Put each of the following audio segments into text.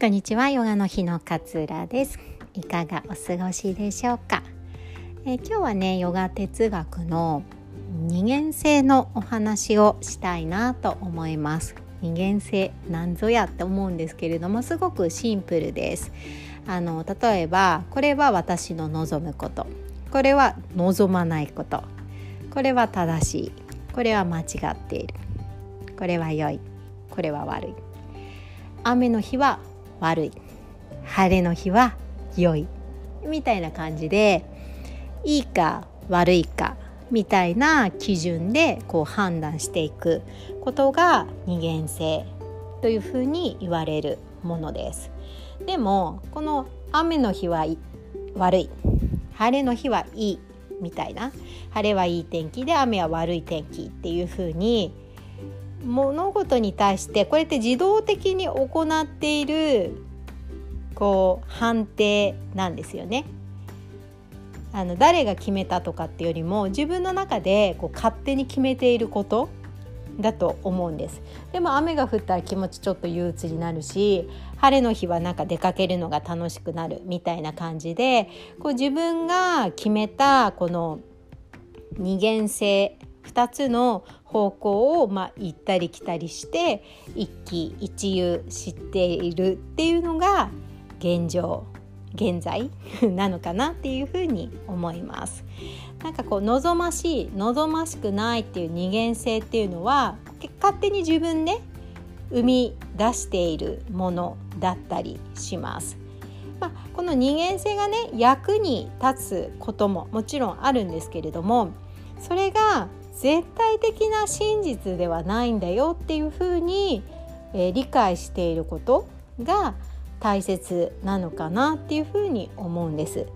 こんにちはヨガの日の勝浦です。いかがお過ごしでしょうか、え今日はねヨガ哲学の二元性のお話をしたいなと思います。二元性なんぞやって思うんですけれどもすごくシンプルです。あの例えばこれは私の望むこと。これは望まないこと。これは正しい。これは間違っている。これは良い。これは悪い。雨の日は悪い。晴れの日は良い。みたいな感じでいいか悪いかみたいな基準でこう判断していく。ことが二元性というふうに言われるものです。でもこの雨の日は悪い。晴れの日はいいみたいな。晴れはいい天気で雨は悪い天気っていうふうに物事に対してこれって自動的に行っているこう判定なんですよね。あの誰が決めたとかっていうよりも自分の中でこう勝手に決めていることだと思うんですでも雨が降ったら気持ちちょっと憂鬱になるし晴れの日はなんか出かけるのが楽しくなるみたいな感じでこう自分が決めたこの二元性2つの方向をまあ行ったり来たりして一喜一憂知っているっていうのが現状現在 なのかなっていうふうに思います。なんかこう望ましい望ましくないっていう二元性っていうのは勝手に自分で生み出しているものだったりします。まあ、この二元性がね役に立つことももちろんあるんですけれどもそれが絶対的な真実ではないんだよっていうふうに、えー、理解していることが大切なのかなっていうふうに思うんです。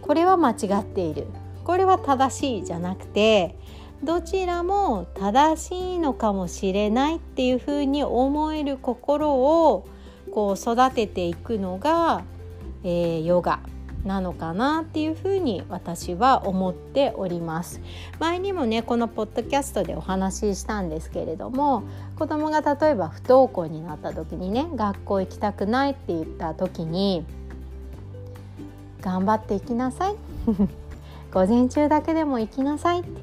これは間違っているこれは正しいじゃなくてどちらも正しいのかもしれないっていうふうに思える心をこう育てていくのが、えー、ヨガなのかなっていうふうに私は思っております。前にもねこのポッドキャストでお話ししたんですけれども子供が例えば不登校になった時にね学校行きたくないって言った時に頑張って行きなさい。午前中だけでも行きなさい。って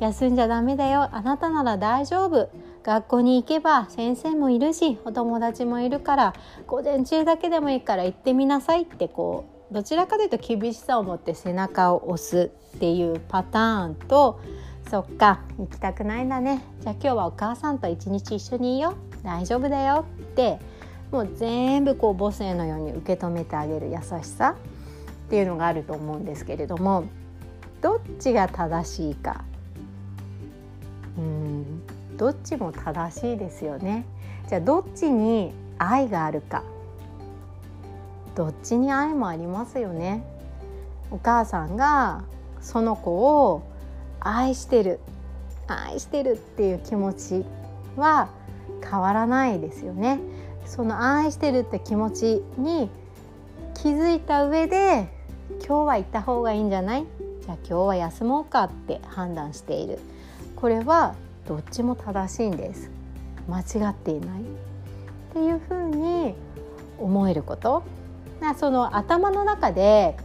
休んじゃダメだよ。あなたなら大丈夫。学校に行けば先生もいるしお友達もいるから午前中だけでもいいから行ってみなさいってこうどちらかというと厳しさを持って背中を押すっていうパターンとそっか行きたくないんだね。じゃあ今日はお母さんと一日一緒にいよ。大丈夫だよってもう全部こう母性のように受け止めてあげる優しさっていうのがあると思うんですけれどもどっちが正しいか。うんどっちも正しいですよね。じゃあどっちに愛があるか。どっちに愛もありますよね。お母さんがその子を愛してる愛してるっていう気持ちは変わらないですよね。その愛してるって気持ちに気づいた上で今日は行った方がいいんじゃない？じゃあ今日は休もうかって判断している。これはどっちも正しいんです。間違っていない。っていうふうに思えること。その頭の中で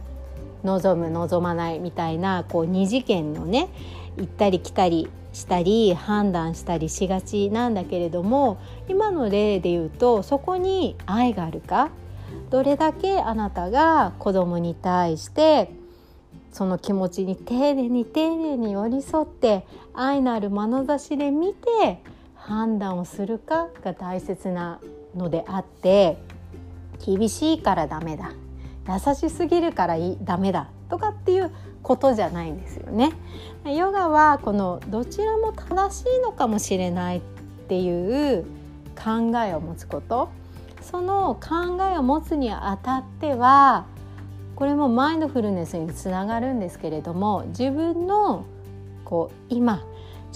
望む望まないみたいなこう二次元のね行ったり来たりしたり判断したりしがちなんだけれども今の例で言うとそこに愛があるかどれだけあなたが子供に対してその気持ちに丁寧に丁寧に寄り添って愛のある眼差しで見て判断をするかが大切なのであって厳しいからダメだ優しすぎるからいいダメだとかっていうことじゃないんですよね。ヨガはこのどちらも正しいのかもしれないっていう考えを持つことその考えを持つにあたってはこれもマインドフルネスにつながるんですけれども自分のこう今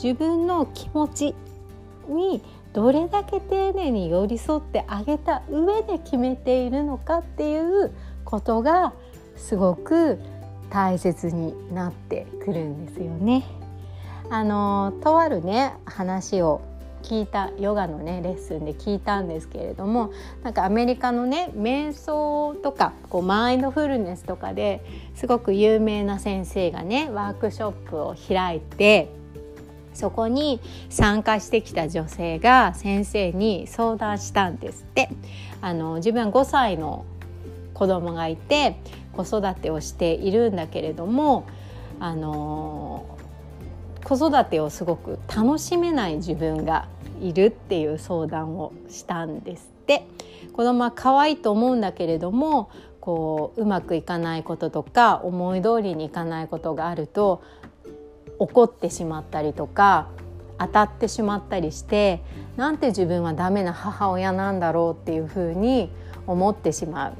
自分の気持ちにどれだけ丁寧に寄り添ってあげた上で決めているのかっていうことがすごく大切になってくるんですよね。あのとあるね話を聞いたヨガのねレッスンで聞いたんですけれどもなんかアメリカのね瞑想とかこうマインドフルネスとかですごく有名な先生がねワークショップを開いてそこに参加してきた女性が先生に相談したんですって。あの自分は5歳の子供がいて子育てをしているんだけれどもあの子育てをすごく楽しめない自分がいるっていう相談をしたんですって。子供は可愛いと思うんだけれどもこううまくいかないこととか思い通りにいかないことがあると怒ってしまったりとか当たってしまったりしてなんて自分はダメな母親なんだろうっていうふうに思ってしまう。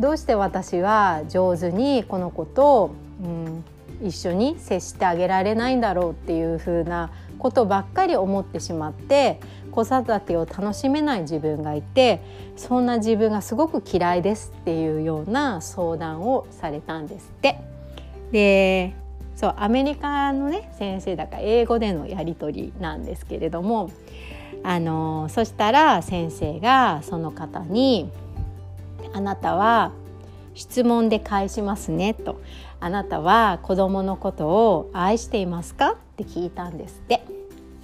どうして私は上手にこの子と、うん、一緒に接してあげられないんだろうっていうふうなことばっかり思ってしまって子育てを楽しめない自分がいてそんな自分がすごく嫌いですっていうような相談をされたんですって。でそうアメリカのね先生だから英語でのやり取りなんですけれどもあのそしたら先生がその方に「あなたは質問で返しますね」と「あなたは子供のことを愛していますか?」って聞いたんですって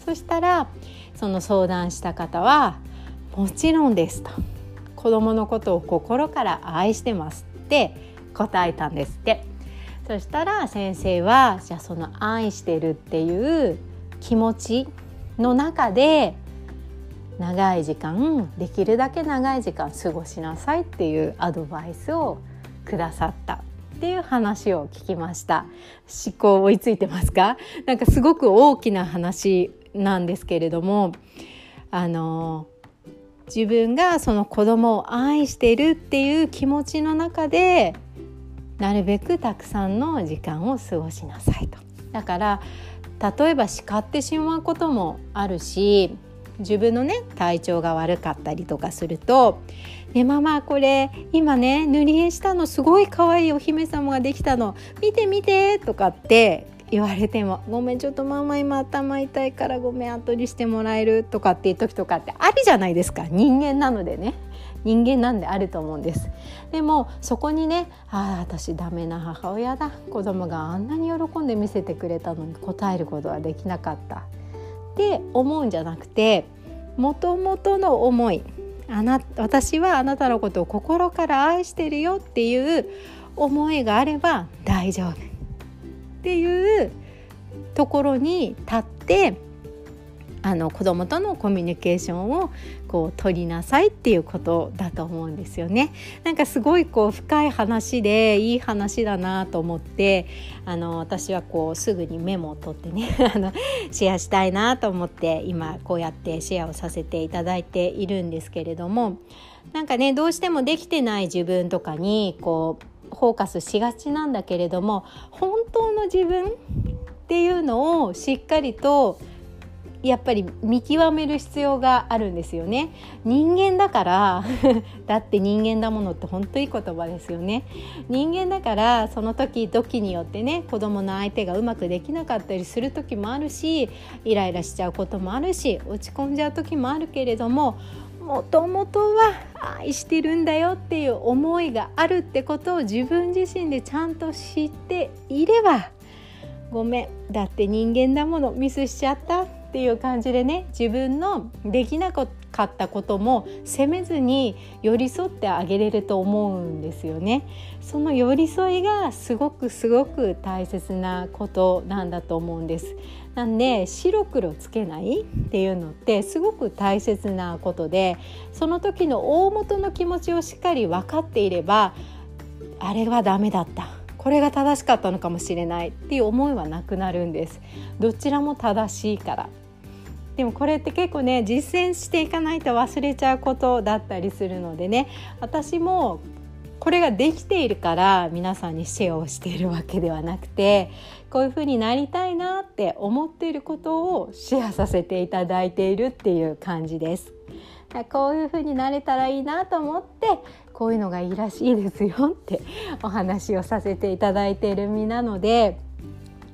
そしたらその相談した方は「もちろんです」と「子供のことを心から愛してます」って答えたんですって。そしたら先生はじゃあその愛してるっていう気持ちの中で長い時間できるだけ長い時間過ごしなさいっていうアドバイスをくださったっていう話を聞きました。思考追いついてますか？なんかすごく大きな話なんですけれどもあの自分がその子供を愛してるっていう気持ちの中でなるべくたくさんの時間を過ごしなさいと。だから例えば叱ってしまうこともあるし自分のね体調が悪かったりとかすると「ねママこれ今ね塗り絵したのすごい可愛いお姫様ができたの見て見て」とかって言われても「ごめんちょっとママ今頭痛いからごめん後にしてもらえる」とかっていう時とかってあるじゃないですか人間なのでね。人間なんであると思うんです。でもそこにねああ私ダメな母親だ。子供があんなに喜んで見せてくれたのに答えることはできなかった。って思うんじゃなくてもともとの思いあな私はあなたのことを心から愛してるよっていう思いがあれば大丈夫。っていうところに立ってあの子供とのコミュニケーションをこう取りなさいっていうことだと思うんですよね。なんかすごいこう深い話でいい話だなと思ってあの私はこうすぐにメモを取ってね あのシェアしたいなと思って今こうやってシェアをさせていただいているんですけれどもなんかねどうしてもできてない自分とかにこうフォーカスしがちなんだけれども本当の自分っていうのをしっかりとやっぱり見極める必要があるんですよね。人間だから だって人間だものって本当いい言葉ですよね。人間だからその時時によってね子供の相手がうまくできなかったりする時もあるしイライラしちゃうこともあるし落ち込んじゃう時もあるけれどももともとは愛してるんだよっていう思いがあるってことを自分自身でちゃんと知っていればごめんだって人間だものミスしちゃった。っていう感じでね自分のできなかったことも責めずに寄り添ってあげれると思うんですよね。その寄り添いがすごくすごく大切なことなんだと思うんです。なんで白黒つけないっていうのってすごく大切なことでその時の大元の気持ちをしっかり分かっていればあれはダメだったこれが正しかったのかもしれないっていう思いはなくなるんです。どちらも正しいから。でもこれって結構ね実践していかないと忘れちゃうことだったりするのでね。私もこれができているから皆さんにシェアをしているわけではなくてこういうふうになりたいなって思っていることをシェアさせていただいているっていう感じです。こういうふうになれたらいいなと思ってこういうのがいいらしいですよってお話をさせていただいている身なので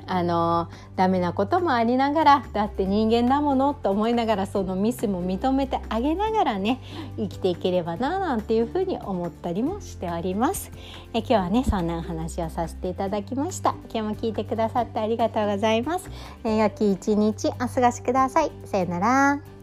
あのダメなこともありながらだって人間だものと思いながらそのミスも認めてあげながらね生きていければななんていうふうに思ったりもしております。え今日はねそんなお話をさせていただきました。今日も聞いてくださってありがとうございます、え良き一日お過ごしください。さよなら。